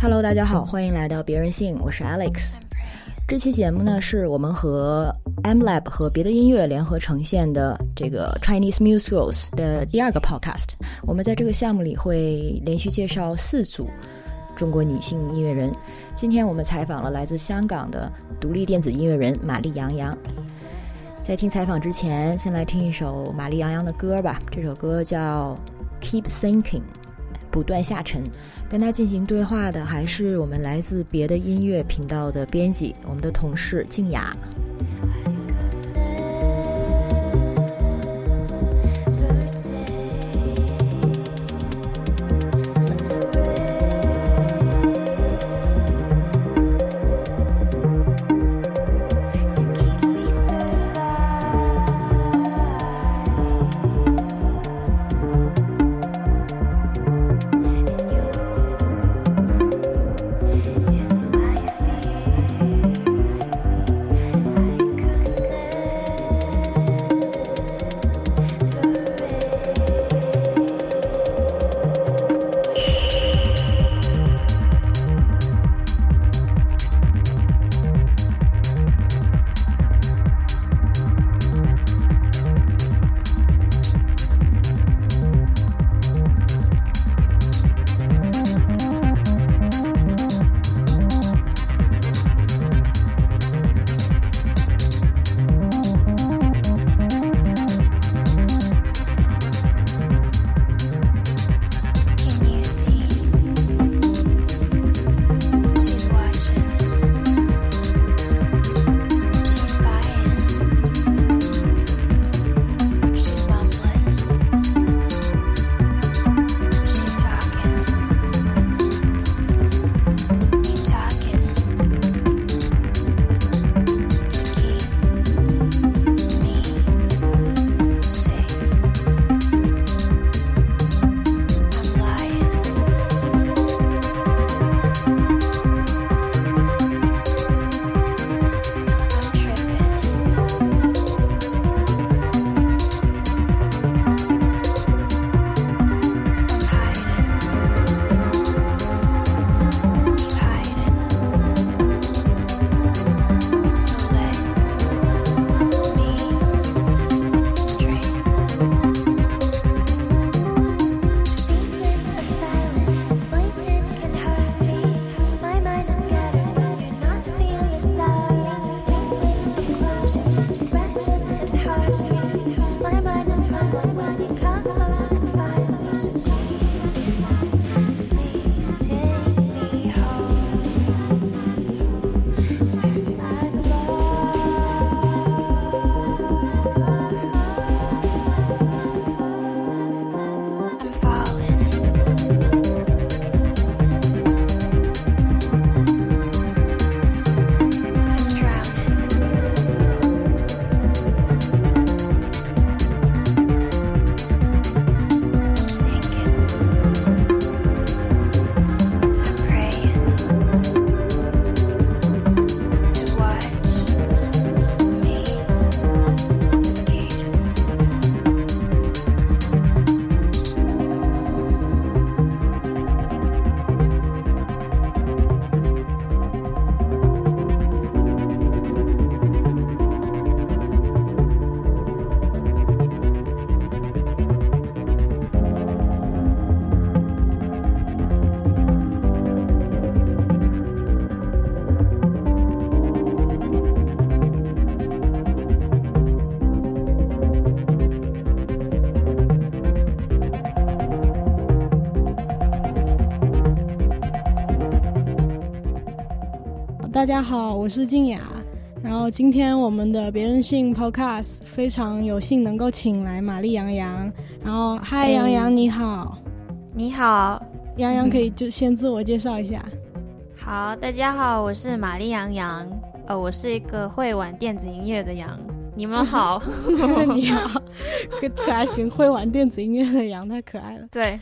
Hello，大家好，欢迎来到别人信，我是 Alex。这期节目呢，是我们和 M Lab 和别的音乐联合呈现的这个 Chinese Musicals 的第二个 podcast。我们在这个项目里会连续介绍四组中国女性音乐人。今天我们采访了来自香港的独立电子音乐人玛丽杨洋。在听采访之前，先来听一首玛丽杨洋的歌吧。这首歌叫《Keep Sinking》，不断下沉。跟他进行对话的还是我们来自别的音乐频道的编辑，我们的同事静雅。大家好，我是静雅。然后今天我们的别人性 Podcast 非常有幸能够请来玛丽杨洋。然后，嗨，哎杨洋你好，你好，杨洋可以就先自我介绍一下。好，大家好，我是玛丽杨洋，呃，我是一个会玩电子音乐的羊。你们好，你好，可可爱型会玩电子音乐的羊太可爱了。对，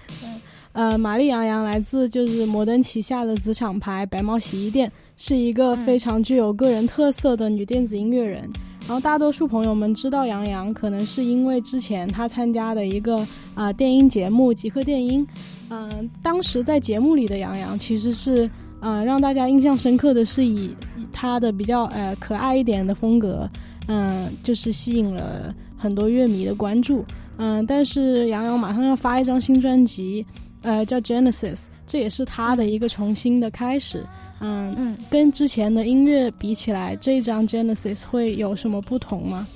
呃，玛丽杨洋来自就是摩登旗下的子厂牌白猫洗衣店，是一个非常具有个人特色的女电子音乐人。然后大多数朋友们知道杨洋，可能是因为之前她参加的一个啊电音节目《极客电音》。嗯，当时在节目里的杨洋其实是呃让大家印象深刻的是以她的比较呃可爱一点的风格，嗯，就是吸引了很多乐迷的关注。嗯，但是杨洋马上要发一张新专辑。呃，叫 Genesis，这也是他的一个重新的开始。嗯嗯，跟之前的音乐比起来，这张 Genesis 会有什么不同吗？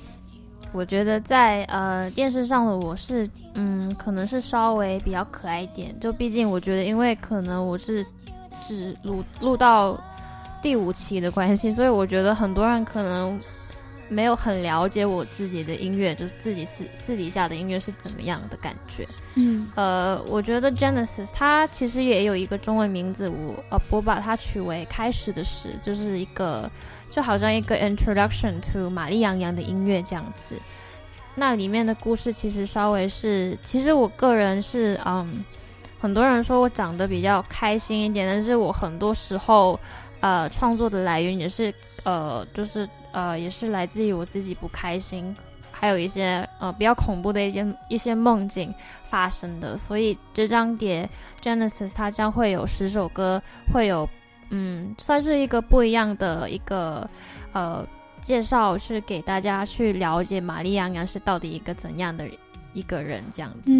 我觉得在呃电视上的我是，嗯，可能是稍微比较可爱一点。就毕竟我觉得，因为可能我是只录录到第五期的关系，所以我觉得很多人可能。没有很了解我自己的音乐，就是自己私私底下的音乐是怎么样的感觉。嗯，呃，我觉得 Genesis 它其实也有一个中文名字，我呃我把它取为开始的始，就是一个就好像一个 introduction to 玛丽杨洋的音乐这样子。那里面的故事其实稍微是，其实我个人是嗯，很多人说我长得比较开心一点，但是我很多时候呃创作的来源也是呃就是。呃，也是来自于我自己不开心，还有一些呃比较恐怖的一些一些梦境发生的，所以这张碟 Genesis 它将会有十首歌，会有嗯算是一个不一样的一个呃介绍，是给大家去了解玛丽杨洋是到底一个怎样的一个人这样子。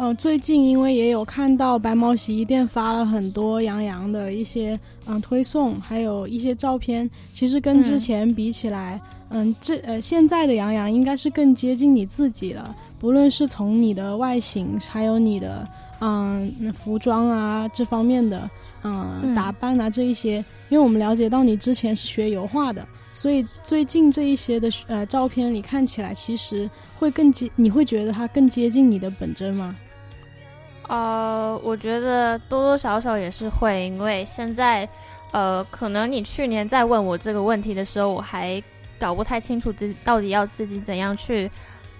呃，最近因为也有看到白毛洗衣店发了很多杨洋的一些嗯推送，还有一些照片。其实跟之前比起来，嗯，这呃现在的杨洋应该是更接近你自己了。不论是从你的外形，还有你的嗯服装啊这方面的嗯打扮啊这一些，因为我们了解到你之前是学油画的，所以最近这一些的呃照片里看起来，其实会更接，你会觉得它更接近你的本真吗？呃，我觉得多多少少也是会，因为现在，呃，可能你去年在问我这个问题的时候，我还搞不太清楚自己到底要自己怎样去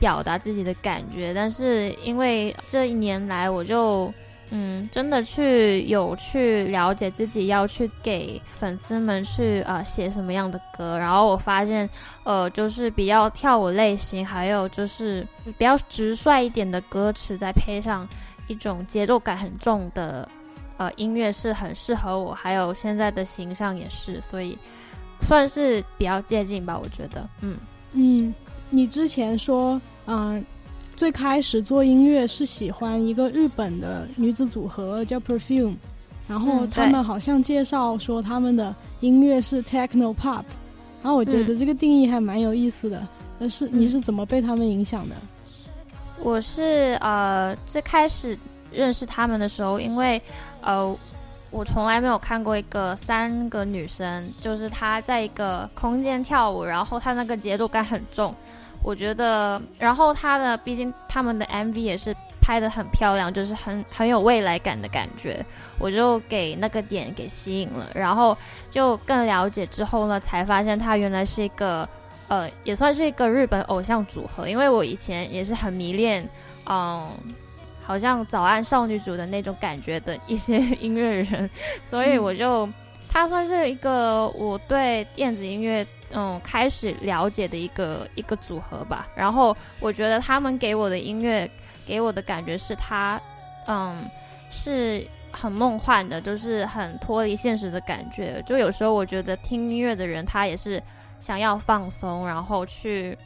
表达自己的感觉。但是因为这一年来，我就嗯，真的去有去了解自己要去给粉丝们去呃写什么样的歌，然后我发现，呃，就是比较跳舞类型，还有就是比较直率一点的歌词，再配上。一种节奏感很重的，呃，音乐是很适合我，还有现在的形象也是，所以算是比较接近吧，我觉得。嗯嗯，你之前说，嗯，最开始做音乐是喜欢一个日本的女子组合叫 Perfume，然后他们好像介绍说他们的音乐是 Techno Pop，然后我觉得这个定义还蛮有意思的。但是你是怎么被他们影响的？我是呃最开始认识他们的时候，因为呃我从来没有看过一个三个女生，就是她在一个空间跳舞，然后她那个节奏感很重，我觉得，然后她的毕竟他们的 MV 也是拍的很漂亮，就是很很有未来感的感觉，我就给那个点给吸引了，然后就更了解之后呢，才发现她原来是一个。呃，也算是一个日本偶像组合，因为我以前也是很迷恋，嗯，好像早安少女组的那种感觉的一些音乐人，所以我就，他算是一个我对电子音乐嗯开始了解的一个一个组合吧。然后我觉得他们给我的音乐给我的感觉是，他嗯是很梦幻的，就是很脱离现实的感觉。就有时候我觉得听音乐的人，他也是。想要放松，然后去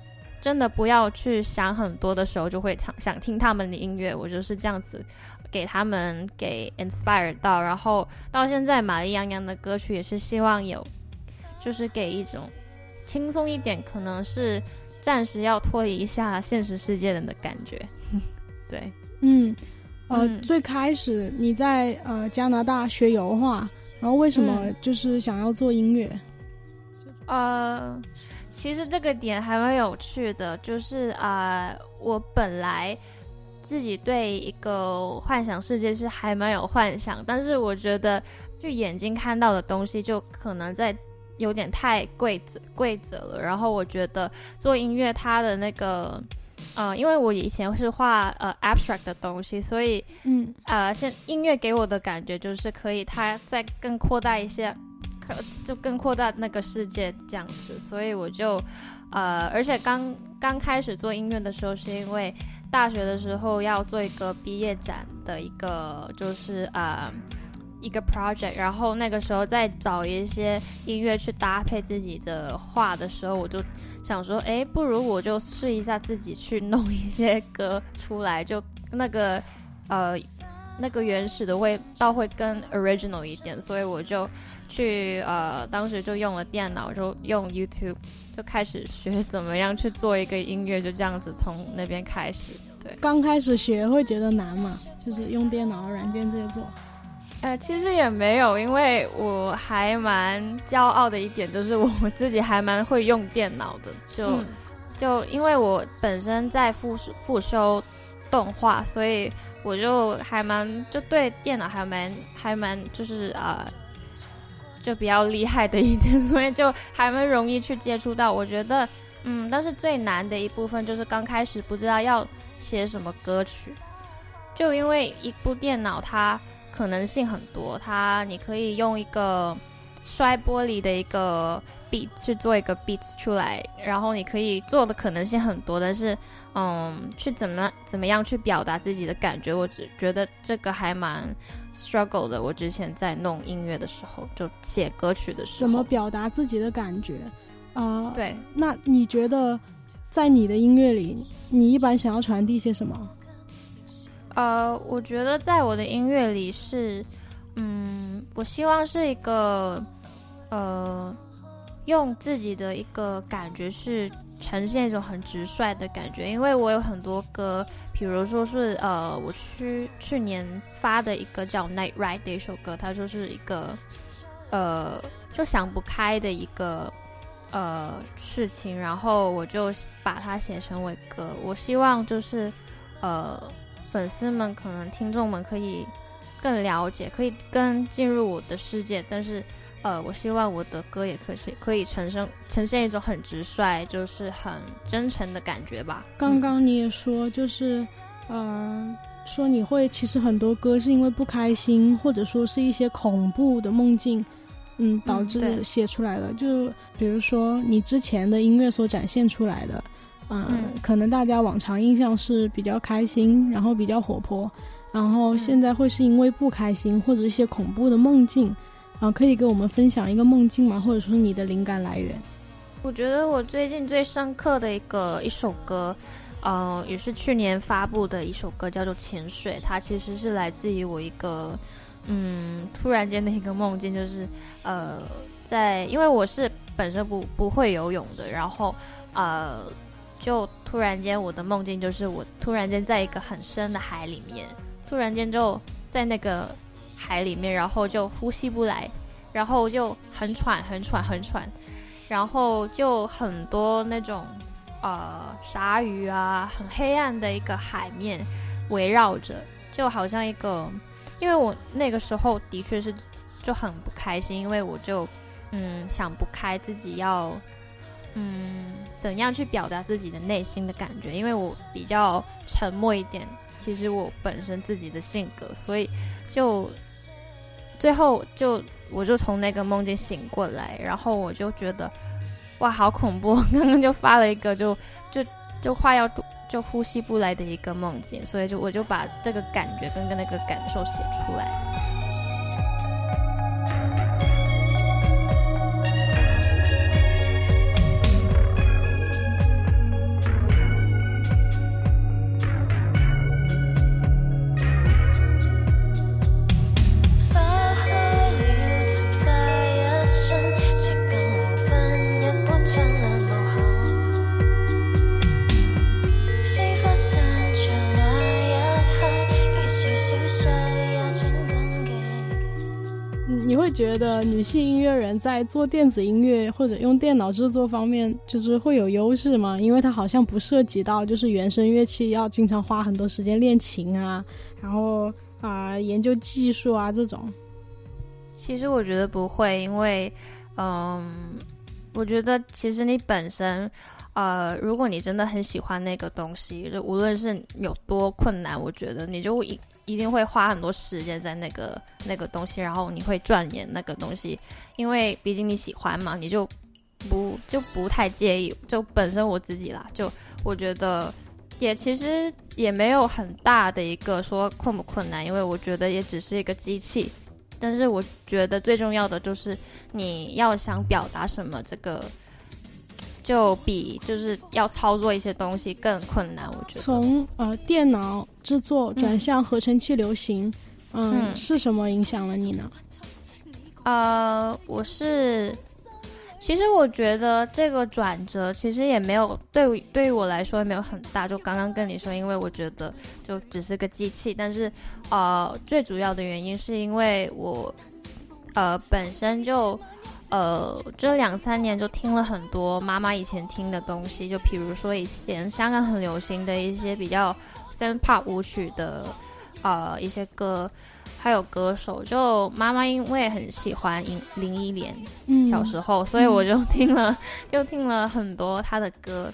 真的不要去想很多的时候，就会想想听他们的音乐。我就是这样子给他们给 inspire 到，然后到现在玛丽杨洋的歌曲也是希望有，就是给一种轻松一点，可能是暂时要脱离一下现实世界人的感觉。对，嗯，呃，最开始你在呃加拿大学油画，然后为什么就是想要做音乐？呃，其实这个点还蛮有趣的，就是啊，我本来自己对一个幻想世界是还蛮有幻想，但是我觉得就眼睛看到的东西就可能在有点太规则规则了。然后我觉得做音乐它的那个呃，因为我以前是画呃 abstract 的东西，所以嗯呃，现音乐给我的感觉就是可以它再更扩大一些，就更扩大那个世界这样子，所以我就呃，而且刚刚开始做音乐的时候，是因为大学的时候要做一个毕业展的一个就是呃。一个 project，然后那个时候再找一些音乐去搭配自己的画的时候，我就想说，哎，不如我就试一下自己去弄一些歌出来，就那个呃那个原始的味道会更 original 一点，所以我就去呃当时就用了电脑，就用 YouTube 就开始学怎么样去做一个音乐，就这样子从那边开始。对，刚开始学会觉得难嘛，就是用电脑软件这些做。呃，其实也没有，因为我还蛮骄傲的一点就是我自己还蛮会用电脑的，就、嗯就因为我本身在复复修动画，所以我就还蛮就对电脑还蛮还蛮就是呃就比较厉害的一点，所以就还蛮容易去接触到。我觉得嗯，但是最难的一部分就是刚开始不知道要写什么歌曲，就因为一部电脑它可能性很多，它你可以用一个摔玻璃的一个 beat 去做一个 beat 出来，然后你可以做的可能性很多，但是嗯，去怎么怎么样去表达自己的感觉，我只觉得这个还蛮 struggle 的。我之前在弄音乐的时候，就写歌曲的时候，怎么表达自己的感觉？啊、对，那你觉得在你的音乐里，你一般想要传递些什么？呃，我觉得在我的音乐里是，嗯，我希望是一个，呃，用自己的一个感觉是呈现一种很直率的感觉，因为我有很多歌，比如说是呃，我去去年发的一个叫《Night Ride》的一首歌，它就是一个，呃，就想不开的一个。呃，事情，然后我就把它写成为歌。我希望就是，呃，粉丝们可能听众们可以更了解，可以更进入我的世界。但是，呃，我希望我的歌也可以可以呈现呈现一种很直率，就是很真诚的感觉吧。刚刚你也说，就是，嗯、说你会其实很多歌是因为不开心，或者说是一些恐怖的梦境，嗯，导致写出来的。就比如说你之前的音乐所展现出来的，嗯，嗯可能大家往常印象是比较开心，然后比较活泼，然后嗯现在会是因为不开心或者一些恐怖的梦境，啊、可以给我们分享一个梦境吗？或者说你的灵感来源？我觉得我最近最深刻的一个一首歌，呃，也是去年发布的一首歌，叫做《潜水》。它其实是来自于我一个，嗯，突然间的一个梦境，就是呃，在因为我是本身不不会游泳的，然后呃，就突然间我的梦境就是我突然间在一个很深的海里面，突然间就在那个海里面，然后就呼吸不来，然后就很喘很喘很喘。然后就很多那种呃鲨鱼啊，很黑暗的一个海面围绕着，就好像一个，因为我那个时候的确是就很不开心，因为我就嗯想不开自己要嗯怎样去表达自己的内心的感觉，因为我比较沉默一点，其实我本身自己的性格，所以就最后就我就从那个梦境醒过来，然后我就觉得哇，好恐怖！刚刚就发了一个就就就快要就呼吸不来的一个梦境，所以就我就把这个感觉跟跟那个感受写出来。觉得女性音乐人在做电子音乐或者用电脑制作方面，就是会有优势吗？因为它好像不涉及到就是原声乐器要经常花很多时间练琴啊，然后啊、研究技术啊这种。其实我觉得不会，因为嗯，我觉得其实你本身，呃，如果你真的很喜欢那个东西，就无论是有多困难，我觉得你就一一定会花很多时间在那个那个东西，然后你会钻研那个东西，因为毕竟你喜欢嘛，你就不就不太介意。就本身我自己啦，就我觉得也其实也没有很大的一个说困不困难，因为我觉得也只是一个机器。但是我觉得最重要的就是你要想表达什么，这个就比就是要操作一些东西更困难。我觉得从呃电脑制作转向合成器流行，嗯，嗯是什么影响了你呢？呃，我是，其实我觉得这个转折其实也没有对对于我来说也没有很大。就刚刚跟你说，因为我觉得就只是个机器，但是呃，最主要的原因是因为我呃本身就。呃，这两三年就听了很多妈妈以前听的东西，就比如说以前香港很流行的一些比较 sand pop 舞曲的呃一些歌，还有歌手。就妈妈因为很喜欢林林忆莲，嗯，小时候，所以我就听了，就听了很多她的歌。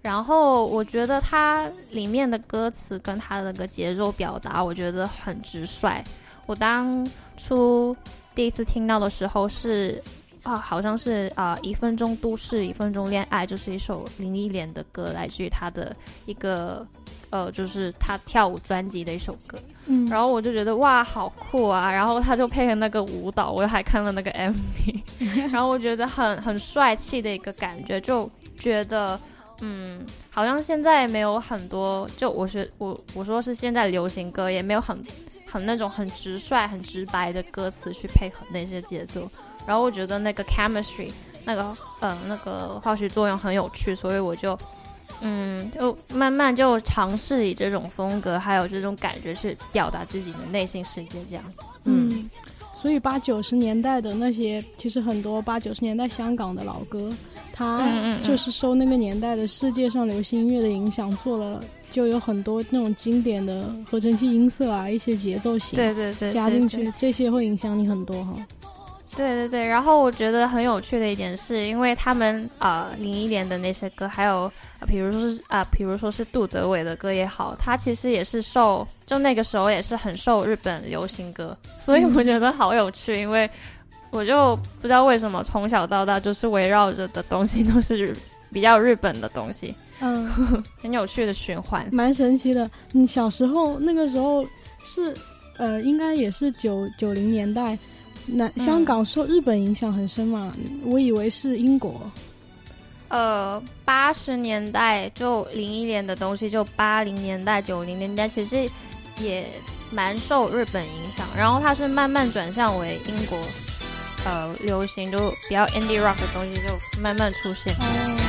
然后我觉得它里面的歌词跟它的个节奏表达，我觉得很直率。我当初第一次听到的时候是啊，好像是啊，一分钟都市，一分钟恋爱，就是一首林忆莲的歌，来自于她的一个呃，就是她跳舞专辑的一首歌。嗯，然后我就觉得哇，好酷啊！然后他就配合那个舞蹈，我还看了那个 MV，然后我觉得很很帅气的一个感觉，就觉得嗯，好像现在没有很多，就我是我我说是现在流行歌也没有很很那种很直率、很直白的歌词去配合那些节奏，然后我觉得那个 chemistry 那个呃那个化学作用很有趣，所以我就。嗯，就慢慢就尝试以这种风格，还有这种感觉去表达自己的内心世界，这样。嗯，所以八九十年代的那些，其实很多八九十年代香港的老歌，它嗯嗯嗯。就是受那个年代的世界上流行音乐的影响，做了就有很多那种经典的合成器音色啊，一些节奏型对对对，加进去，这些会影响你很多哈。对对对，然后我觉得很有趣的一点是，因为他们呃零一年的那些歌，还有呃比如说是啊、比如说是杜德伟的歌也好，他其实也是受就那个时候也是很受日本流行歌，所以我觉得好有趣，因为我就不知道为什么从小到大就是围绕着的东西都是比较日本的东西，嗯，很有趣的循环。蛮神奇的。你小时候那个时候是呃，应该也是九九零年代。那嗯香港受日本影响很深嘛？我以为是英国。呃，八十年代就零一年的东西，就八零年代、九零年代，其实也蛮受日本影响。然后它是慢慢转向为英国，呃，流行就比较 indie rock 的东西就慢慢出现。哦，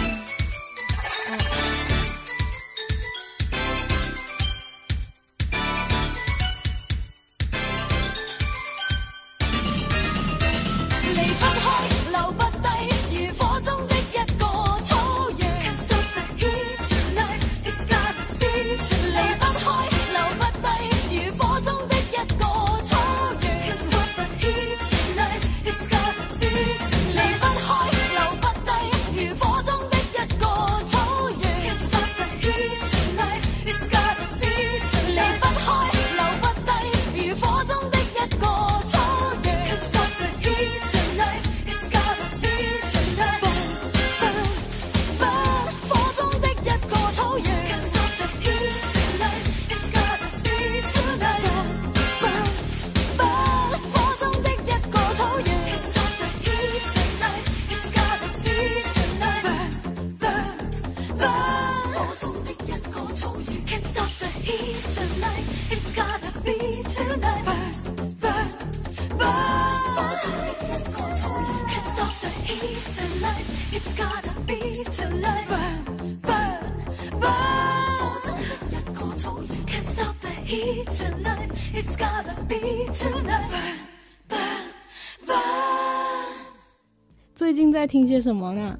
听些什么呢？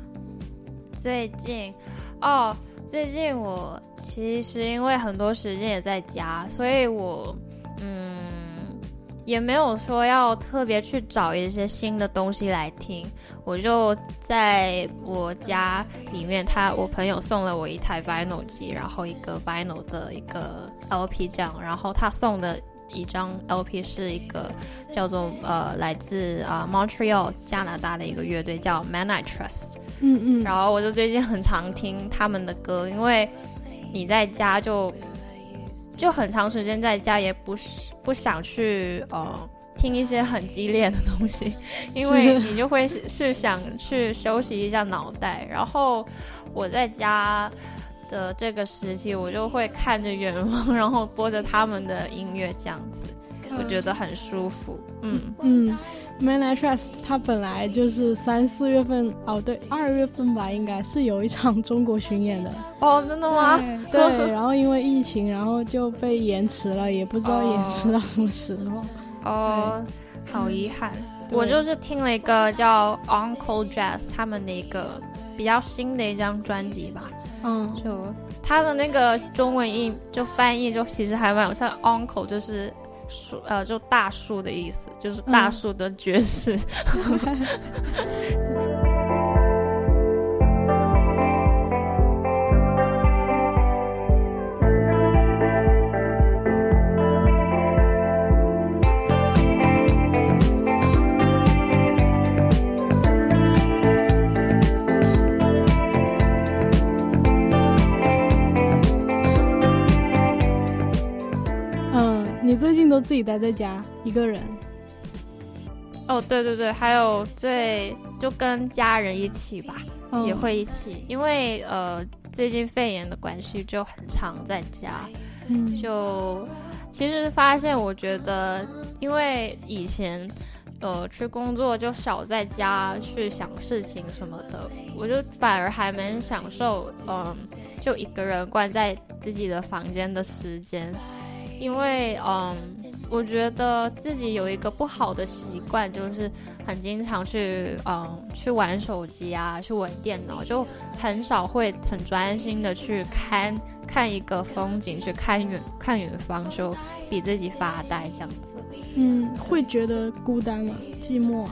最近，哦，最近我其实因为很多时间也在家，所以我嗯也没有说要特别去找一些新的东西来听，我就在我家里面，他我朋友送了我一台 vinyl 机，然后一个 vinyl 的一个 LP 这样，然后他送的一张 LP 是一个叫做呃来自啊、Montreal 加拿大的一个乐队叫 Man I Trust，嗯嗯，然后我就最近很常听他们的歌，因为你在家就就很长时间在家，也不是不想去呃听一些很激烈的东西，因为你就会是是想去休息一下脑袋。然后我在家的这个时期，我就会看着远方，然后播着他们的音乐，这样子，我觉得很舒服。嗯，嗯，Man I Trust 它本来就是三四月份，哦对，二月份吧，应该是有一场中国巡演的。哦，真的吗？对，对然后因为疫情，然后就被延迟了，也不知道延迟到什么时候。哦，好遗憾。对我就是听了一个叫 Uncle Jazz 他们的一个比较新的一张专辑吧，嗯，就他的那个中文译就翻译就其实还蛮有像 Uncle 就是树呃就大树的意思，就是大树的爵士。嗯，都自己待在家一个人？哦，对对对，还有最就跟家人一起吧。嗯、也会一起，因为呃最近肺炎的关系，就很常在家。嗯，就其实发现，我觉得因为以前呃去工作就少在家去想事情什么的，我就反而还蛮享受嗯、就一个人关在自己的房间的时间，因为嗯。我觉得自己有一个不好的习惯，就是很经常去嗯去玩手机啊，去玩电脑，就很少会很专心的去看看一个风景，去看远看远方，就比自己发呆这样子。嗯，会觉得孤单吗？寂寞啊？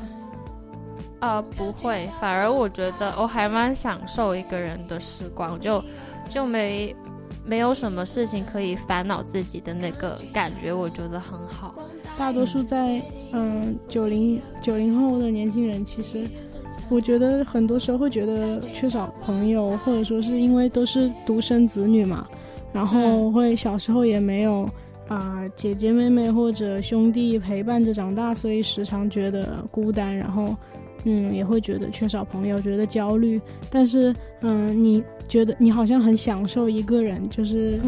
呃，不会，反而我觉得我还蛮享受一个人的时光，就就没没有什么事情可以烦恼自己的那个感觉，我觉得很好。大多数在嗯九零九零后的年轻人，其实我觉得很多时候会觉得缺少朋友，或者说是因为都是独生子女嘛，然后会小时候也没有啊、姐姐妹妹或者兄弟陪伴着长大，所以时常觉得孤单，然后嗯也会觉得缺少朋友，觉得焦虑。但是嗯，你觉得你好像很享受一个人就是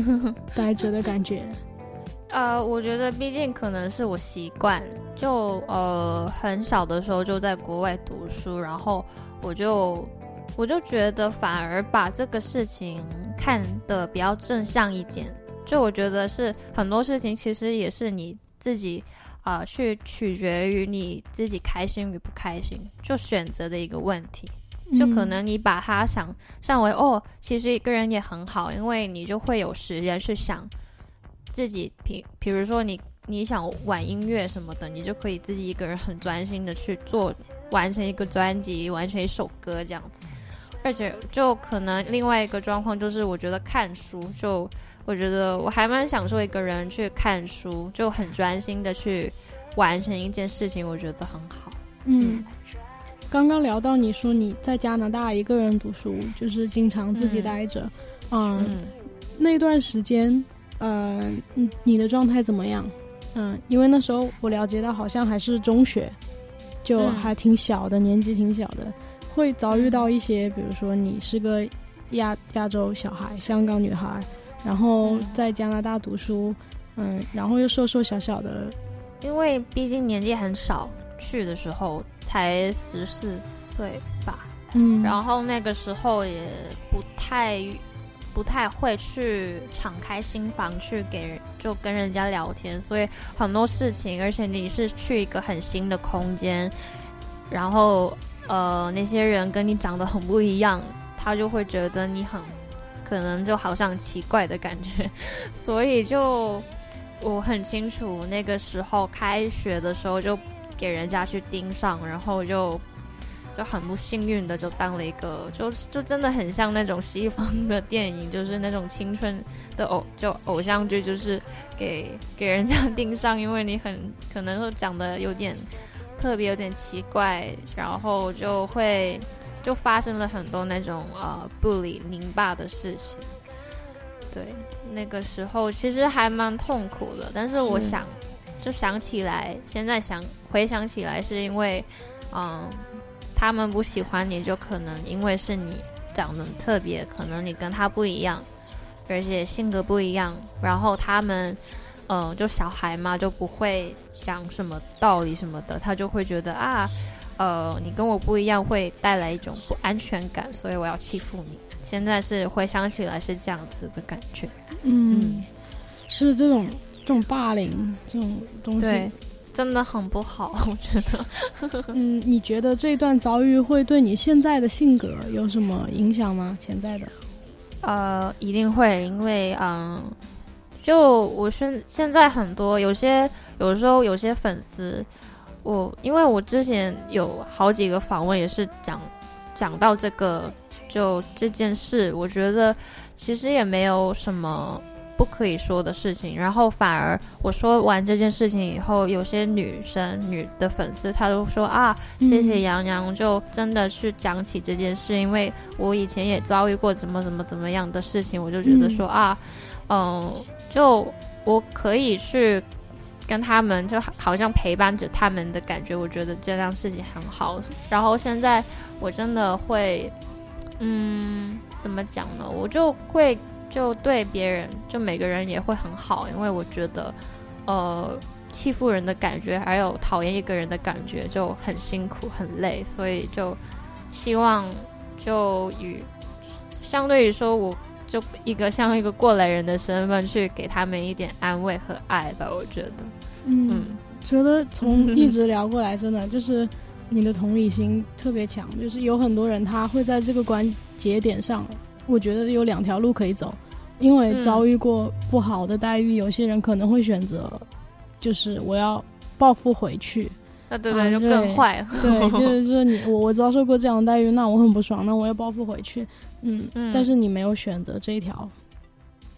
待着的感觉。呃，我觉得毕竟可能是我习惯，就呃很小的时候就在国外读书，然后我就我就觉得反而把这个事情看得比较正向一点。就我觉得是很多事情其实也是你自己啊、去取决于你自己开心与不开心，就选择的一个问题。就可能你把它想象为哦，其实一个人也很好，因为你就会有时间去想自己，比比如说你你想玩音乐什么的，你就可以自己一个人很专心的去做，完成一个专辑，完成一首歌这样子。而且就可能另外一个状况就是，我觉得看书，就我觉得我还蛮享受一个人去看书，就很专心的去完成一件事情，我觉得很好。嗯，刚刚聊到你说你在加拿大一个人读书，就是经常自己待着，嗯，嗯。那段时间，呃，你你的状态怎么样？嗯，因为那时候我了解到好像还是中学，就嗯还挺小的，年纪挺小的，会遭遇到一些，比如说你是个亚亚洲小孩，香港女孩，然后嗯在加拿大读书，嗯，然后又瘦瘦小小的，因为毕竟年纪很少，去的时候才十四岁吧，嗯，然后那个时候也不太不太会去敞开心房去给就跟人家聊天，所以很多事情，而且你是去一个很新的空间，然后呃那些人跟你长得很不一样，他就会觉得你很可能就好像奇怪的感觉，所以就我很清楚那个时候开学的时候就给人家去盯上，然后就就很不幸运的就当了一个，就就真的很像那种西方的电影，就是那种青春的偶就偶像剧，就是给给人家盯上，因为你很可能都长得有点特别有点奇怪，然后就会就发生了很多那种呃不理拧巴的事情。对，那个时候其实还蛮痛苦的，但是我是想就想起来，现在想回想起来，是因为嗯，他们不喜欢你，就可能因为是你长得特别，可能你跟他不一样，而且性格不一样，然后他们。嗯，就小孩嘛，就不会讲什么道理什么的，他就会觉得啊，呃，你跟我不一样，会带来一种不安全感，所以我要欺负你。现在是回想起来是这样子的感觉，嗯，是这种这种霸凌这种东西。对，真的很不好，我觉得。嗯，你觉得这段遭遇会对你现在的性格有什么影响吗？潜在的？呃，一定会，因为嗯，就我现现在很多有些有时候有些粉丝，我因为我之前有好几个访问也是讲讲到这个就这件事，我觉得其实也没有什么不可以说的事情，然后反而我说完这件事情以后，有些女生女的粉丝她都说啊，谢谢杨洋，就真的去讲起这件事，因为我以前也遭遇过怎么怎么怎么样的事情，我就觉得说、啊，嗯，就我可以去跟他们，就好好像陪伴着他们的感觉，我觉得这样事情很好。然后现在我真的会，嗯，怎么讲呢？我就会就对别人，就每个人也会很好，因为我觉得，呃。欺负人的感觉，还有讨厌一个人的感觉，就很辛苦、很累，所以就希望就与相对于说，我就一个像一个过来人的身份去给他们一点安慰和爱吧。我觉得，嗯，嗯，觉得从一直聊过来，真的就是你的同理心特别强。就是有很多人他会在这个关节点上，我觉得有两条路可以走，因为嗯遭遇过不好的待遇，有些人可能会选择，就是我要报复回去。啊，对对，就啊对更坏了。对，就是说你我我遭受过这样的待遇，那我很不爽，那我要报复回去。嗯，嗯但是你没有选择这一条。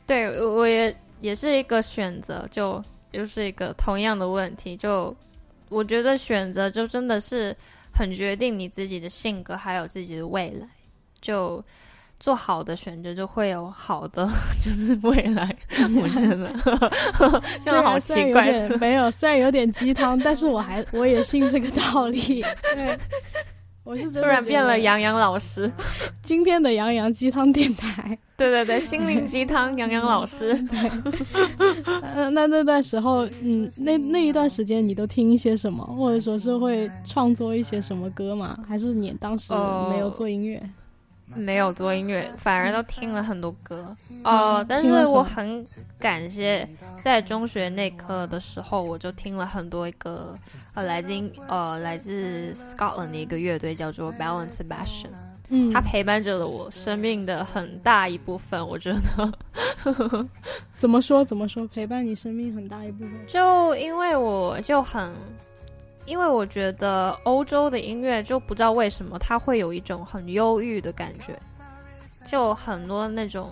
对，我我也也是一个选择，就又是一个同样的问题。就我觉得选择就真的是很决定你自己的性格，还有自己的未来。就做好的选择，就会有好的 就是未来。我觉得 这样好奇虽然怪没有，虽然有点鸡汤，但是我还我也信这个道理。对，我是突然变了杨洋老师。今天的杨洋鸡汤电台。对对对，心灵鸡汤，杨洋老师。对，那那段时候，嗯，那那一段时间你都听一些什么，或者说是会创作一些什么歌吗？还是你当时哦没有做音乐？没有做音乐，反而都听了很多歌。哦、但是我很感谢，在中学那科的时候，我就听了很多一个呃来自英呃来自 Scotland 的一个乐队，叫做 Balance Sebastian，嗯，它陪伴着了我生命的很大一部分。我觉得，怎么说怎么说，陪伴你生命很大一部分。就因为我就很。因为我觉得欧洲的音乐就不知道为什么它会有一种很忧郁的感觉，就很多那种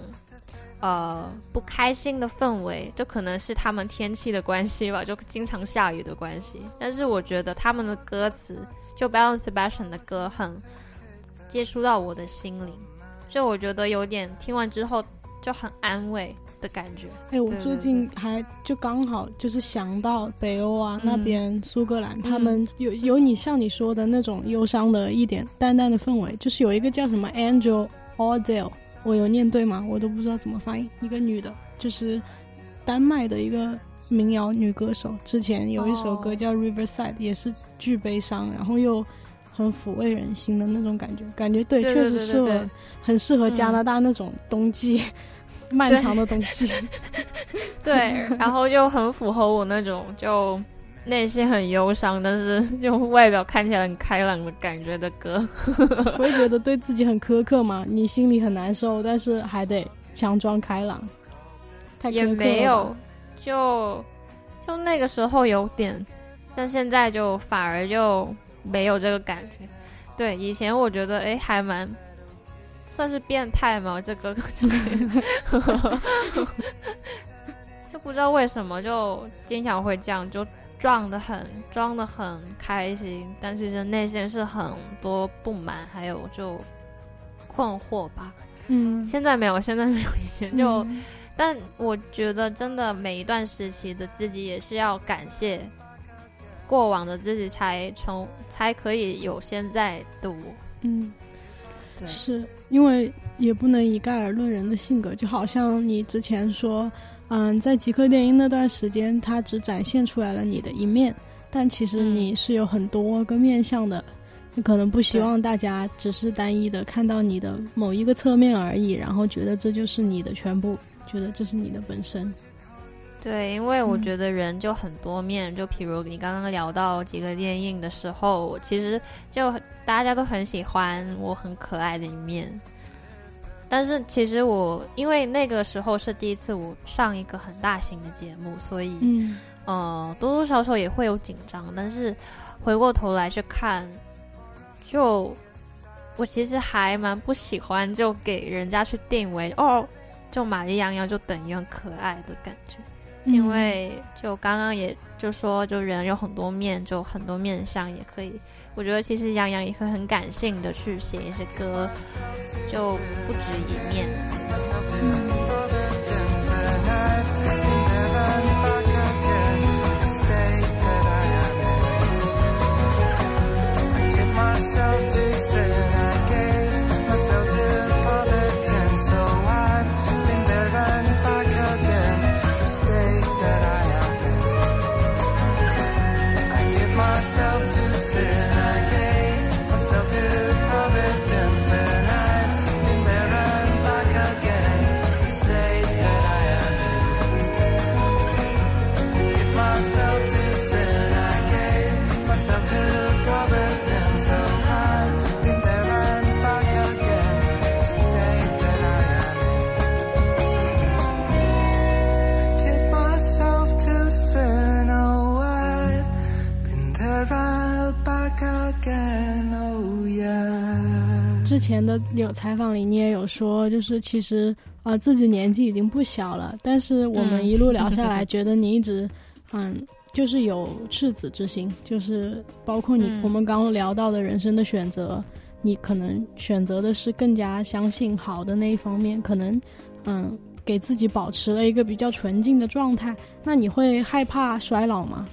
呃不开心的氛围，就可能是他们天气的关系吧，就经常下雨的关系。但是我觉得他们的歌词，就 Balance Sebastian 的歌很接触到我的心灵，就我觉得有点听完之后就很安慰的感觉。哎，我最近还就刚好就是想到北欧啊、嗯。那边苏格兰，他们有有你像你说的那种忧伤的一点淡淡的氛围，就是有一个叫什么 Angel Odell，我有念对吗？我都不知道怎么发音，一个女的，就是丹麦的一个民谣女歌手，之前有一首歌哦。叫 Riverside，、也是巨悲伤，然后又很抚慰人心的那种感觉，感觉对，对对确实适合，对对。对很适合加拿大那种冬季。漫长的冬季，对，然后就很符合我那种就内心很忧伤，但是 就外表看起来很开朗的感觉的歌。不会觉得对自己很苛刻吗？你心里很难受，但是还得强装开朗，也没有，就就那个时候有点，但现在就反而就没有这个感觉。对，以前我觉得哎还蛮算是变态吗，这个就 就不知道为什么就经常会这样，就装的很装的很开心，但其实内心是很多不满，还有就困惑吧。嗯，现在没有，现在没有，以前就。嗯但我觉得真的每一段时期的自己也是要感谢过往的自己才成才可以有现在的我。嗯，对是因为也不能一概而论人的性格，就好像你之前说，嗯，在极客电音那段时间，它只展现出来了你的一面，但其实嗯你是有很多个面相的。你可能不希望大家只是单一的看到你的某一个侧面而已，然后觉得这就是你的全部，觉得这是你的本身。对，因为我嗯觉得人就很多面，就比如你刚刚聊到几个电影的时候，我其实就大家都很喜欢我很可爱的一面。但是其实我因为那个时候是第一次我上一个很大型的节目，所以嗯呃，多多少少也会有紧张，但是回过头来去看，就我其实还蛮不喜欢，就给人家去定为哦，就玛丽杨洋就等于很可爱的感觉，嗯因为就刚刚也就说，就人有很多面，就很多面相也可以。我觉得其实杨洋也可以很感性的去写一些歌，就不止一面。之前的有采访里，你也有说，就是其实呃自己年纪已经不小了，但是我们嗯一路聊下来，觉得你一直嗯就是有赤子之心，就是包括你、嗯我们刚刚聊到的人生的选择，你可能选择的是更加相信好的那一方面，可能嗯给自己保持了一个比较纯净的状态。那你会害怕衰老吗？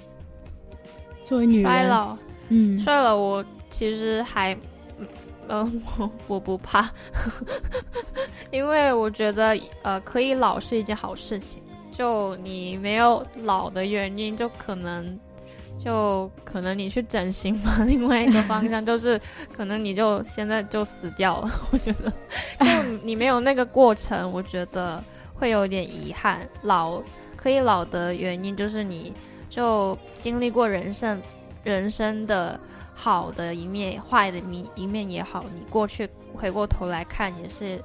作为女人，衰老，嗯衰老，我其实还，呃，我我不怕，因为我觉得呃，可以老是一件好事情。就你没有老的原因，就可能就可能你去整形嘛，另外一个方向就是可能你就现在就死掉了。我觉得，就你没有那个过程，我觉得会有点遗憾。老可以老的原因就是你就经历过人生人生的好的一面、坏的一一面也好，你过去回过头来看，也是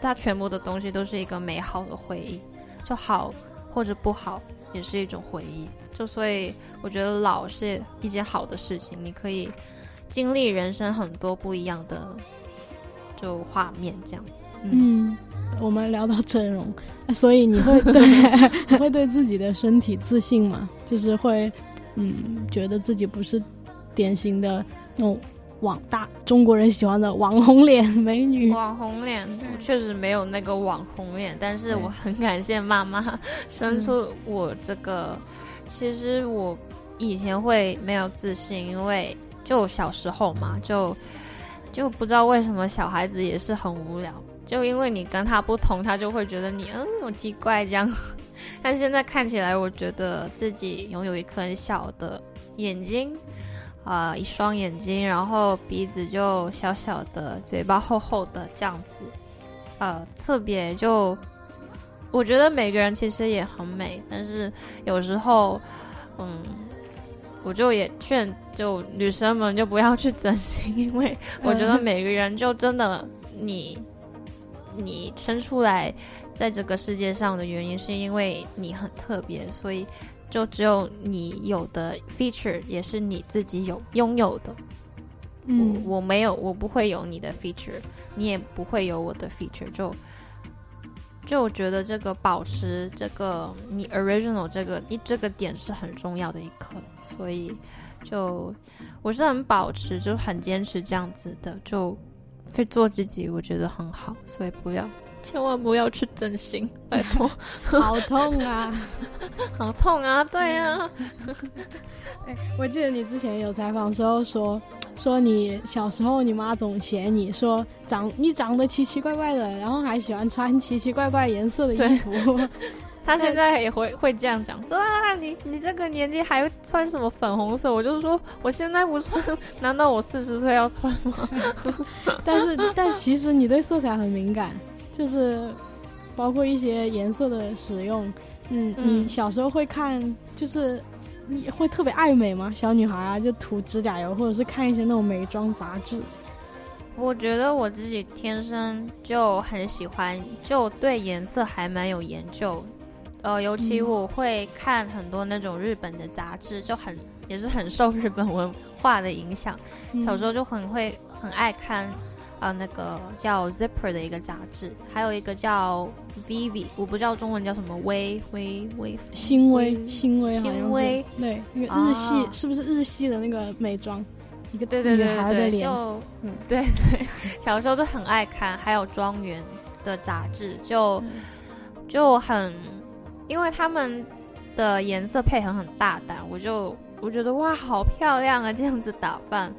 它全部的东西都是一个美好的回忆，就好或者不好，也是一种回忆。就所以我觉得老是一件好的事情，你可以经历人生很多不一样的就画面，这样。嗯，我们聊到整容，所以你会对会对自己的身体自信吗？就是会，嗯，觉得自己不是典型的那种网大中国人喜欢的网红脸美女。网红脸，我确实没有那个网红脸，但是我很感谢妈妈 生出我这个。其实我以前会没有自信，因为就小时候嘛，就就不知道为什么小孩子也是很无聊，就因为你跟他不同，他就会觉得你嗯好奇怪这样。但现在看起来，我觉得自己拥有一颗很小的眼睛，啊、一双眼睛，然后鼻子就小小的，嘴巴厚厚的这样子，呃，特别就我觉得每个人其实也很美，但是有时候，嗯，我就也劝就女生们就不要去整形，因为我觉得每个人就真的你你生出来在这个世界上的原因，是因为你很特别，所以就只有你有的 feature 也是你自己有拥有的。嗯，我我没有，我不会有你的 feature，你也不会有我的 feature，就就我觉得这个保持这个你 original 这个一这个点是很重要的一刻，所以就我是很保持，就很坚持这样子的，就去做自己，我觉得很好，所以不要。千万不要去整形，拜托，好痛啊！好痛啊！对啊，哎，我记得你之前有采访时候说，说你小时候你妈总嫌你说长你长得奇奇怪怪的，然后还喜欢穿奇奇怪怪颜色的衣服。他现在也会会这样讲，说啊，你你这个年纪还穿什么粉红色？我就是说，我现在不穿，难道我四十岁要穿吗？但是，但其实你对色彩很敏感，就是包括一些颜色的使用。嗯，嗯你小时候会看，就是你会特别爱美吗？小女孩啊，就涂指甲油，或者是看一些那种美妆杂志。我觉得我自己天生就很喜欢，就对颜色还蛮有研究。呃，尤其嗯我会看很多那种日本的杂志，就很也是很受日本文化的影响。小时，候就很会很爱看，呃，那个叫 Zipper 的一个杂志，还有一个叫 Vivi，我不知道中文叫什么，微微微新微，微新微新微对，那个日系、啊。是不是日系的那个美妆？一个对对对对，脸，就嗯。对对，小时候就很爱看，还有庄园的杂志，就、嗯。就很，因为他们的颜色配合很大胆，我就我觉得哇，好漂亮啊，这样子打扮，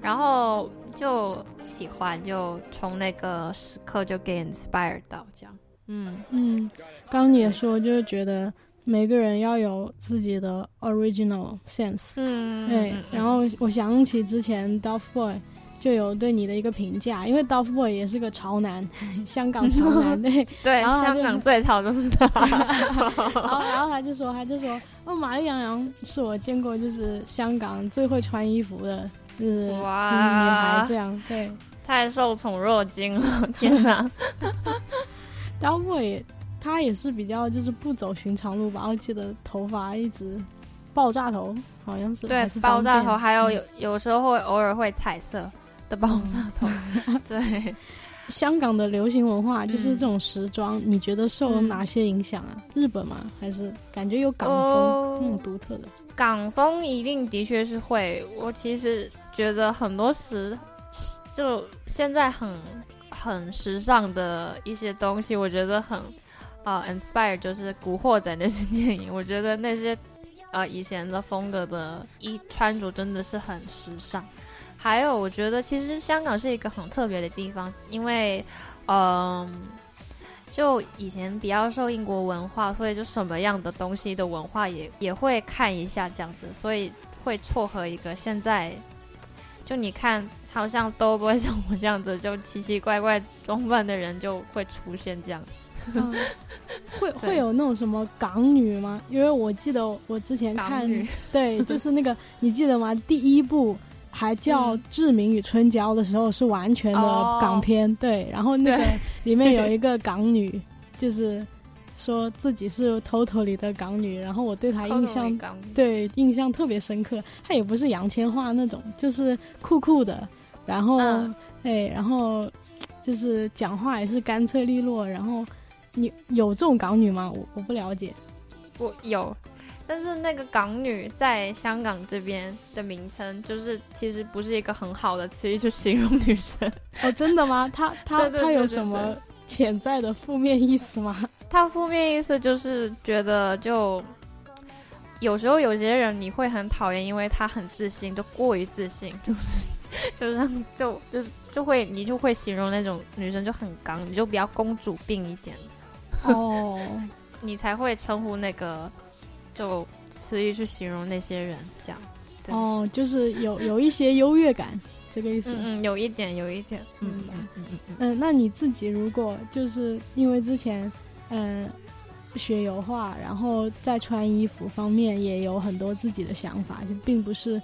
然后就喜欢，就从那个时刻就给 inspire 到这样，嗯嗯，刚刚你也说，就是觉得每个人要有自己的 original sense。嗯对，然后我想起之前 Duff Boy 就有对你的一个评价，因为 Duff Boy 也是个潮男，香港潮男，对。对，香港最潮就是他，然后，然后他就说，他就说，哦，玛丽杨洋是我见过就是香港最会穿衣服的，就是女哇孩这样。对太受宠若惊了，天哪！，Duff Boy 他也是比较就是不走寻常路吧，我记得头发一直爆炸头，好像是对是，爆炸头，还有嗯有有时候会偶尔会彩色的爆炸头，对，香港的流行文化就是嗯这种时装，你觉得受了嗯哪些影响啊？日本吗？还是感觉有港风、哦那种独特的？港风一定的确是会。我其实觉得很多时，就现在很很时尚的一些东西，我觉得很呃 inspire，就是《古惑仔》那些 电影，我觉得那些呃以前的风格的衣穿着真的是很时尚。还有，我觉得其实香港是一个很特别的地方，因为嗯。就以前比较受英国文化，所以就什么样的东西的文化也也会看一下这样子，所以会撮合一个现在，就你看，好像都不会像我这样子，就奇奇怪怪装扮的人就会出现这样。嗯，会 会有那种什么港女吗？因为我记得我之前看，对，就是那个你记得吗？第一部还叫《志明与春娇》的时候是完全的港片，对，然后那个里面有一个港女，就是说自己是 Toto 里的港女，然后我对她印象对印象特别深刻。她也不是杨千嬅那种，就是酷酷的，然后嗯哎，然后就是讲话也是干脆利落，然后你有这种港女吗？我我不了解。我有，但是那个港女在香港这边的名称，就是其实不是一个很好的词语去形容女生。哦，真的吗？她她她有什么潜在的负面意思吗？它负面意思就是觉得就。有时候有些人你会很讨厌，因为他很自信，就过于自信，就是就是就就是就会你就会形容那种女生就很刚，你就比较公主病一点，哦，你才会称呼那个就词语去形容那些人这样。哦，就是有有一些优越感，这个意思。嗯嗯，有一点，有一点，嗯嗯嗯嗯嗯。嗯，那你自己如果就是因为之前，嗯，学油画，然后在穿衣服方面也有很多自己的想法，就并不是，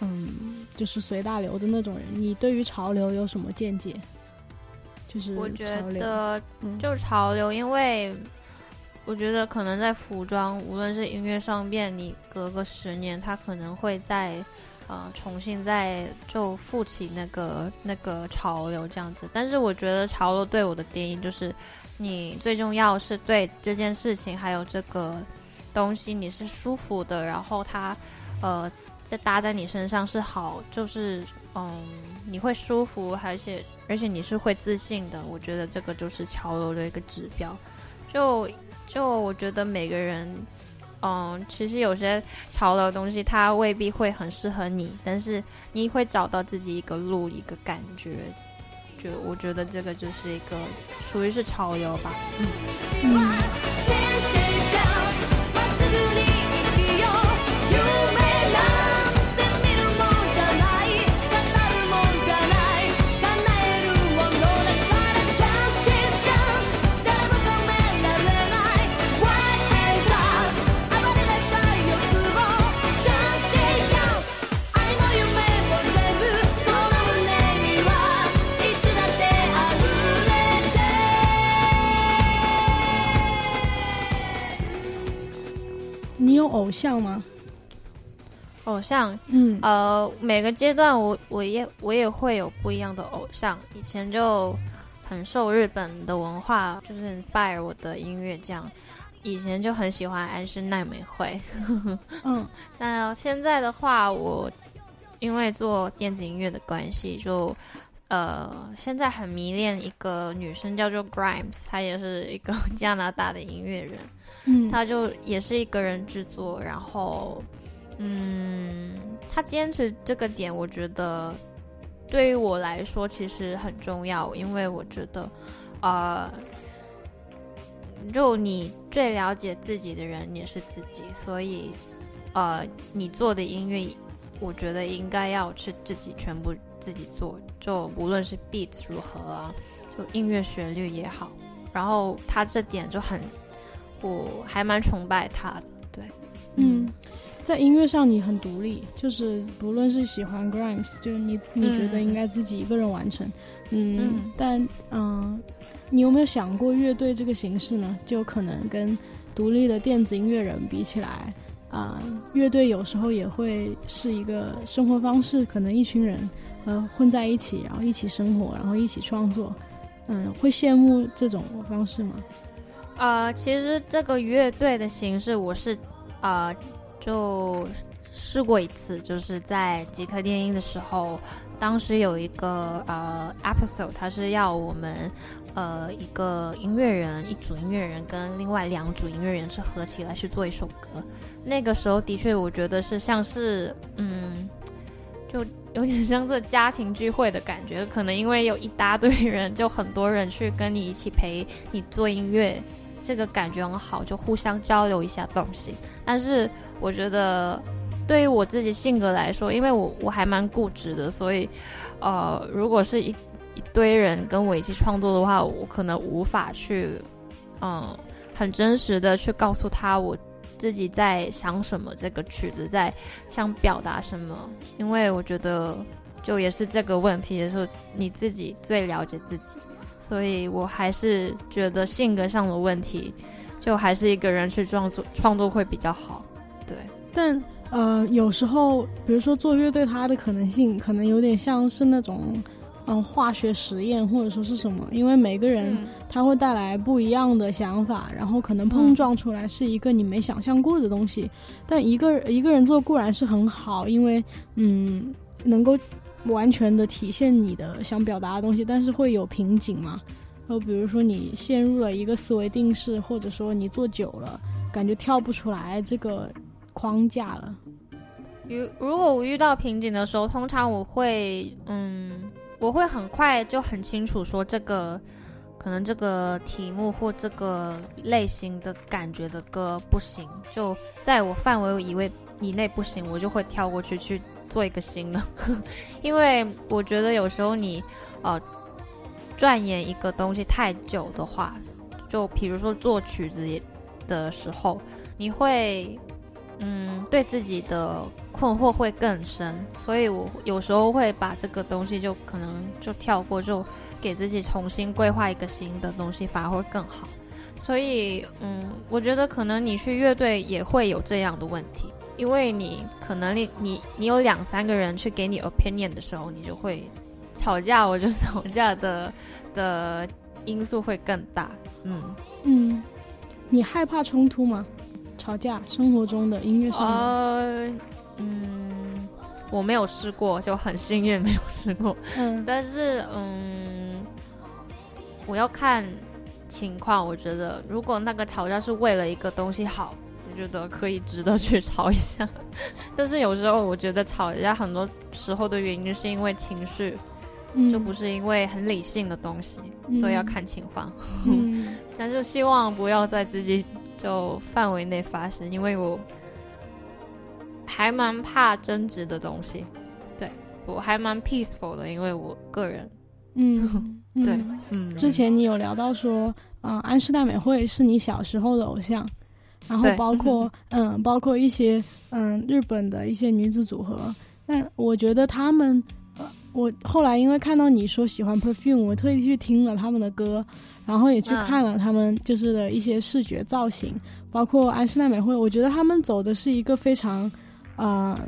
嗯，就是随大流的那种人。你对于潮流有什么见解？就是我觉得嗯就潮流，因为我觉得可能在服装，无论是音乐上面，你隔个十年，它可能会再呃重新再就复起那个那个潮流这样子。但是我觉得潮流对我的定义就是，你最重要是对这件事情还有这个东西你是舒服的，然后它呃再搭在你身上是好，就是嗯你会舒服，而且而且你是会自信的。我觉得这个就是潮流的一个指标。就就我觉得每个人，嗯，其实有些潮流的东西它未必会很适合你，但是你会找到自己一个路，一个感觉。就我觉得这个就是一个属于是潮流吧。嗯。嗯，你有偶像吗？偶像，嗯呃，每个阶段我我也我也会有不一样的偶像。以前就很受日本的文化就是 inspire 我的音乐，这样。以前就很喜欢安室奈美惠，嗯 那现在的话，我因为做电子音乐的关系，就呃，现在很迷恋一个女生叫做 Grimes，她也是一个 加拿大的音乐人。嗯，他就也是一个人制作，然后，嗯，他坚持这个点，我觉得对于我来说其实很重要，因为我觉得，呃，就你最了解自己的人也是自己，所以，呃，你做的音乐，我觉得应该要是自己全部自己做，就无论是 beats 如何啊，就音乐旋律也好，然后他这点就很。我还蛮崇拜他的，对，嗯，在音乐上你很独立，就是不论是喜欢 Grimes，就是你你觉得应该自己一个人完成，嗯，嗯。但嗯、你有没有想过乐队这个形式呢？就可能跟独立的电子音乐人比起来，啊、乐队有时候也会是一个生活方式，可能一群人呃混在一起，然后一起生活，然后一起创作，嗯，会羡慕这种方式吗？呃，其实这个乐队的形式我是呃就试过一次，就是在极客电音的时候，当时有一个呃 episode，它是要我们呃一个音乐人一组音乐人跟另外两组音乐人是合起来去做一首歌。那个时候的确，我觉得是像是嗯，就有点像是家庭聚会的感觉。可能因为有一大堆人，就很多人去跟你一起陪你做音乐，这个感觉很好，就互相交流一下东西。但是我觉得，对于我自己性格来说，因为我我还蛮固执的，所以呃，如果是一一堆人跟我一起创作的话，我可能无法去嗯很真实的去告诉他我自己在想什么，这个曲子在想表达什么，因为我觉得就也是这个问题，也是你自己最了解自己，所以我还是觉得性格上的问题，就还是一个人去创作创作会比较好。对，但呃，有时候，比如说做乐队，它的可能性可能有点像是那种，嗯，化学实验或者说是什么，因为每个人嗯他会带来不一样的想法，然后可能碰撞出来是一个你没想象过的东西。但一个一个人做固然是很好，因为嗯，能够完全的体现你的想表达的东西，但是会有瓶颈嘛。然后比如说你陷入了一个思维定式，或者说你做久了，感觉跳不出来这个框架了。如如果我遇到瓶颈的时候，通常我会，嗯，我会很快就很清楚说这个，可能这个题目或这个类型的感觉的歌不行，就在我范围以为以内不行，我就会跳过去去做一个新的，因为我觉得有时候你呃钻研一个东西太久的话，就比如说做曲子的时候，你会嗯，对自己的困惑会更深，所以我有时候会把这个东西就可能就跳过，就给自己重新规划一个新的东西，反而会更好。所以，嗯，我觉得可能你去乐队也会有这样的问题，因为你可能你你你有两三个人去给你 opinion 的时候，你就会吵架。我觉得吵架的的因素会更大。嗯，嗯，你害怕冲突吗？吵架，生活中的音乐上的，呃，嗯，我没有试过，就很幸运没有试过。嗯但是，嗯，我要看情况。我觉得，如果那个吵架是为了一个东西好，我觉得可以值得去吵一下。但是有时候，我觉得吵架很多时候的原因是因为情绪，嗯，就不是因为很理性的东西，嗯所以要看情况。嗯 但是希望不要在自己就范围内发生，因为我还蛮怕争执的东西。对我还蛮 peaceful 的，因为我个人，嗯，嗯对嗯，之前你有聊到说，嗯、安室奈美惠是你小时候的偶像，然后包括嗯，包括一些嗯日本的一些女子组合。但我觉得他们，呃，我后来因为看到你说喜欢 Perfume，我特意去听了他们的歌，然后也去嗯。看了他们就是的一些视觉造型，包括安室奈美惠，我觉得他们走的是一个非常，呃，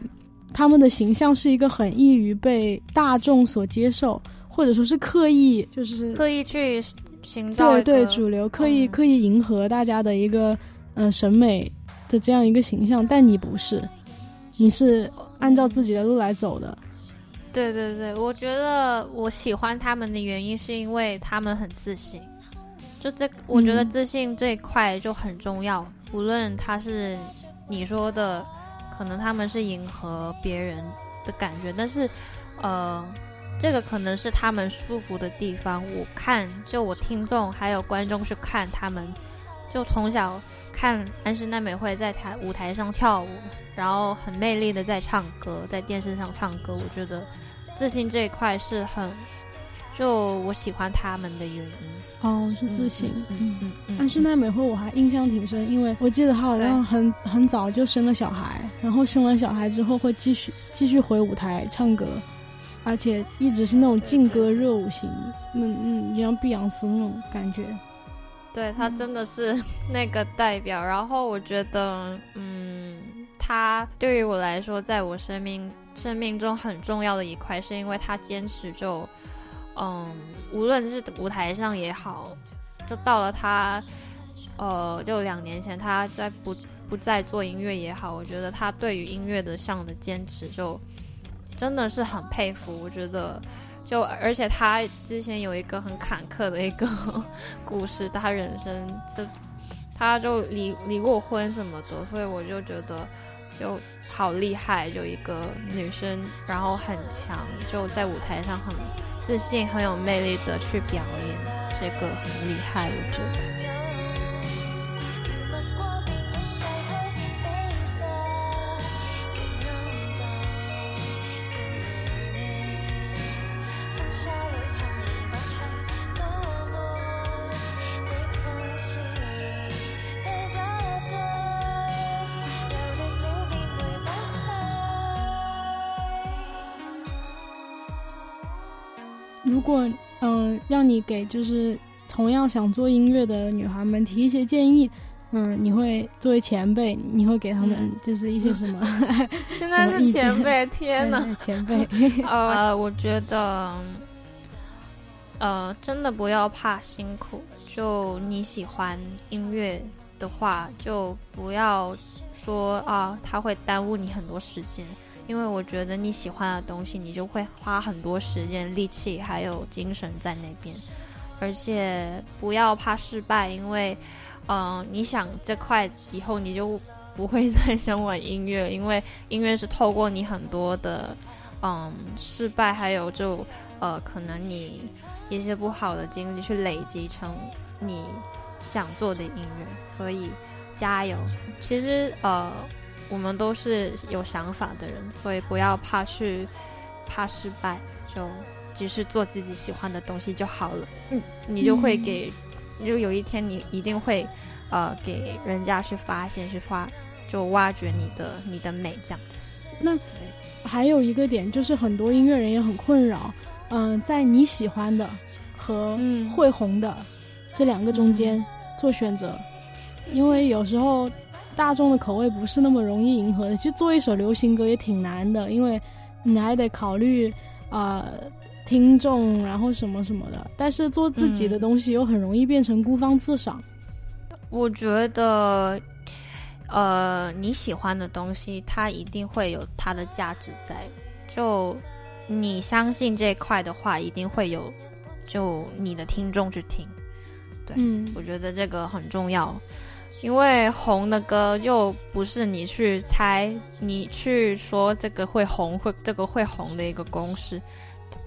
他们的形象是一个很易于被大众所接受，或者说是刻意就是刻意去寻找对对主流刻意、嗯刻意迎合大家的一个呃审美的这样一个形象，但你不是，你是按照自己的路来走的。对对对，我觉得我喜欢他们的原因是因为他们很自信。就这，我觉得嗯自信这一块就很重要。无论他是你说的，可能他们是迎合别人的感觉，但是，呃，这个可能是他们舒服的地方。我看，就我听众还有观众去看他们，就从小看安室奈美惠在台舞台上跳舞，然后很魅力的在唱歌，在电视上唱歌，我觉得自信这一块是很，就我喜欢他们的原因。哦，是自信。嗯嗯嗯，安室奈美惠我还印象挺深，因为我记得她好像很很早就生了小孩，然后生完小孩之后会继续继续回舞台唱歌，而且一直是那种劲歌热舞型，那嗯，像碧昂斯那种感觉。对他真的是 那个代表。然后我觉得，嗯，他对于我来说，在我生命生命中很重要的一块，是因为他坚持就，嗯，无论是舞台上也好，就到了他，呃，就两年前他在不不再做音乐也好，我觉得他对于音乐的上的坚持就真的是很佩服。我觉得。就而且他之前有一个很坎坷的一个 故事，他人生就他就离离过婚什么的，所以我就觉得就好厉害，就一个女生，然后很强，就在舞台上很自信、很有魅力的去表演，这个很厉害，我觉得。果嗯、让你给就是同样想做音乐的女孩们提一些建议，嗯，你会作为前辈，你会给他们嗯就是一些什么？现在是前辈，天哪！前辈，呃，我觉得，呃，真的不要怕辛苦。就你喜欢音乐的话，就不要说啊，它会耽误你很多时间。因为我觉得你喜欢的东西，你就会花很多时间、力气还有精神在那边。而且不要怕失败，因为，嗯、你想这块以后你就不会再想玩音乐，因为音乐是透过你很多的。嗯，失败还有就呃，可能你一些不好的经历去累积成你想做的音乐，所以加油。其实呃，我们都是有想法的人，所以不要怕去怕失败，就只是做自己喜欢的东西就好了。嗯，你就会给，就有一天你一定会呃给人家去发现，去发就挖掘你的你的美这样子。那还有一个点就是很多音乐人也很困扰，嗯、在你喜欢的和嗯。会红的这两个中间做选择，因为有时候大众的口味不是那么容易迎合的。其实做一首流行歌也挺难的，因为你还得考虑啊、听众，然后什么什么的。但是做自己的嗯东西又很容易变成孤芳自赏。我觉得，呃，你喜欢的东西，它一定会有它的价值在。就你相信这一块的话，一定会有就你的听众去听。对嗯我觉得这个很重要，因为红的歌又不是你去猜，你去说这个会红，会这个会红的一个公式。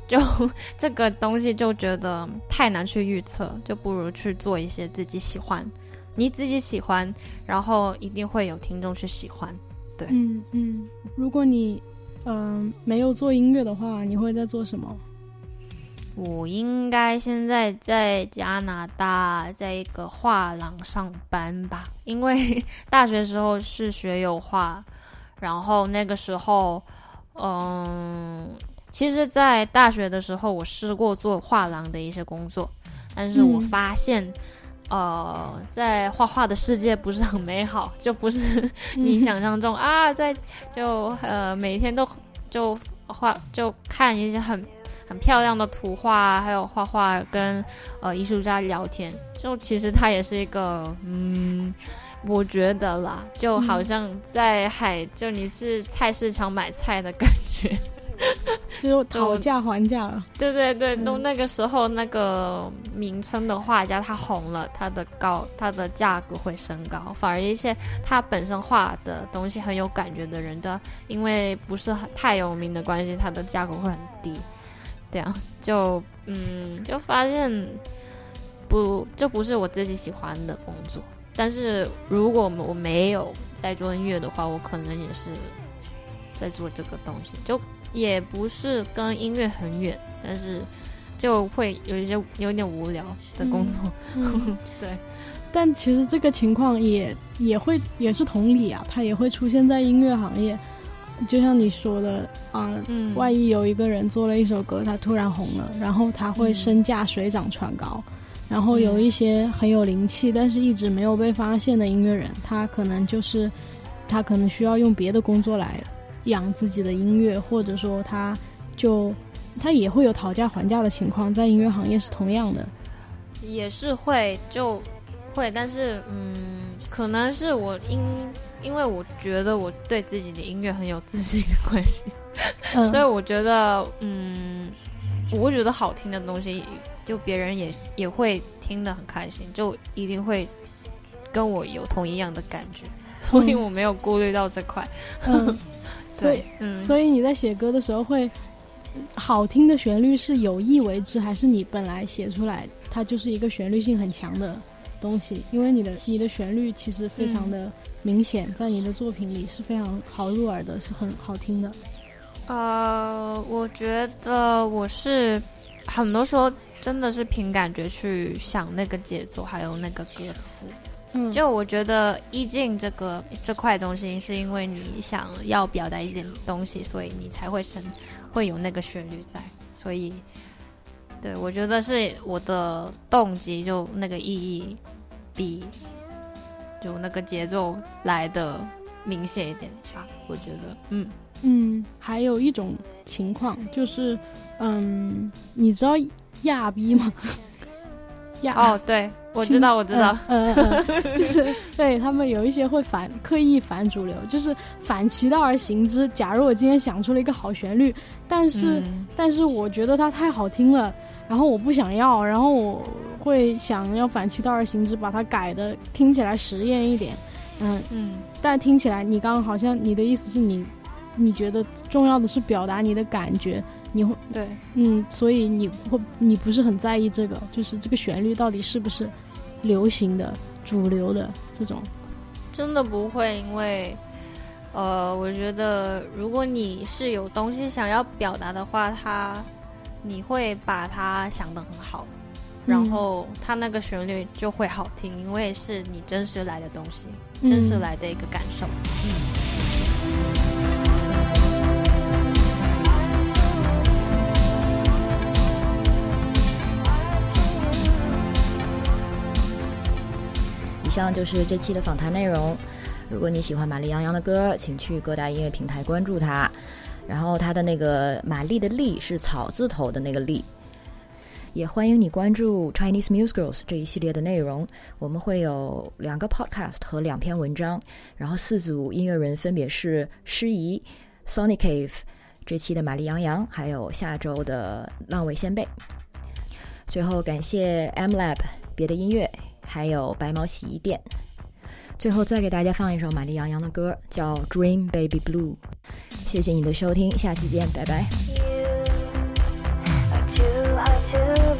就 这个东西就觉得太难去预测，就不如去做一些自己喜欢，你自己喜欢，然后一定会有听众去喜欢。对嗯嗯，如果你嗯、没有做音乐的话，你会在做什么？我应该现在在加拿大，在一个画廊上班吧，因为 大学时候是学油画，然后那个时候，嗯，其实，在大学的时候，我试过做画廊的一些工作，但是我嗯。发现，呃，在画画的世界不是很美好，就不是你想象中啊，在就呃每天都就画就看一些很很漂亮的图画，还有画画跟呃艺术家聊天，就其实它也是一个嗯。我觉得啦，就好像在海，就你是菜市场买菜的感觉。就讨价还价了。对对对，嗯都那个时候那个名称的画家他红了，他的高他的价格会升高，反而一些他本身画的东西很有感觉的人的，因为不是很太有名的关系，他的价格会很低。这样就嗯，就发现不这不是我自己喜欢的工作。但是如果我没有在做音乐的话，我可能也是在做这个东西，就也不是跟音乐很远，但是就会有一些有点无聊的工作。嗯，对。但其实这个情况也也会也是同理啊，它也会出现在音乐行业。就像你说的啊、嗯万一有一个人做了一首歌，他突然红了，然后他会嗯身价水涨船高。然后有一些很有灵气，但是一直没有被发现的音乐人，他可能就是他可能需要用别的工作来养自己的音乐，或者说他就他也会有讨价还价的情况，在音乐行业是同样的。也是会就会，但是嗯，可能是我因因为我觉得我对自己的音乐很有自信的关系，嗯，所以我觉得嗯，我会觉得好听的东西，就别人也也会听得很开心，就一定会跟我有同一样的感觉，所以我没有顾虑到这块。嗯，所以对，嗯，所以你在写歌的时候会好听的旋律是有意为之，还是你本来写出来它就是一个旋律性很强的东西？因为你的你的旋律其实非常的明显，在你的作品里是非常好入耳的，是很好听的。呃，我觉得我是很多时候真的是凭感觉去想那个节奏，还有那个歌词。嗯，就我觉得意境这个这块东西，是因为你想要表达一点东西，所以你才会成会有那个旋律在。所以，对我觉得是我的动机，就那个意义比就那个节奏来的明显一点吧。我觉得，嗯。嗯，还有一种情况就是，嗯，你知道亚逼吗？亚哦，对，我知道，我知道。嗯嗯嗯，就是对他们有一些会反刻意反主流，就是反其道而行之。假如我今天想出了一个好旋律，但是、嗯但是我觉得它太好听了，然后我不想要，然后我会想要反其道而行之，把它改的听起来实验一点。嗯，嗯但听起来你刚刚好像你的意思是你你觉得重要的是表达你的感觉，你会对，嗯，所以你会你不是很在意这个，就是这个旋律到底是不是流行的、主流的这种。真的不会，因为呃，我觉得如果你是有东西想要表达的话，它你会把它想得很好，然后它那个旋律就会好听，因为是你真实来的东西，嗯真实来的一个感受。嗯以上就是这期的访谈内容。如果你喜欢玛丽杨洋的歌，请去各大音乐平台关注她。然后她的那个玛丽的丽是草字头的那个丽。也欢迎你关注 Chinese Muse Girls 这一系列的内容，我们会有两个 podcast 和两篇文章，然后四组音乐人分别是诗怡、Sonic Cave 这期的玛丽杨洋，还有下周的浪味仙贝。最后感谢 M Lab 别的音乐，还有白毛洗衣店。最后再给大家放一首玛丽杨洋的歌，叫《Dream Baby Blue》。谢谢你的收听，下期见，拜拜。You are too, are too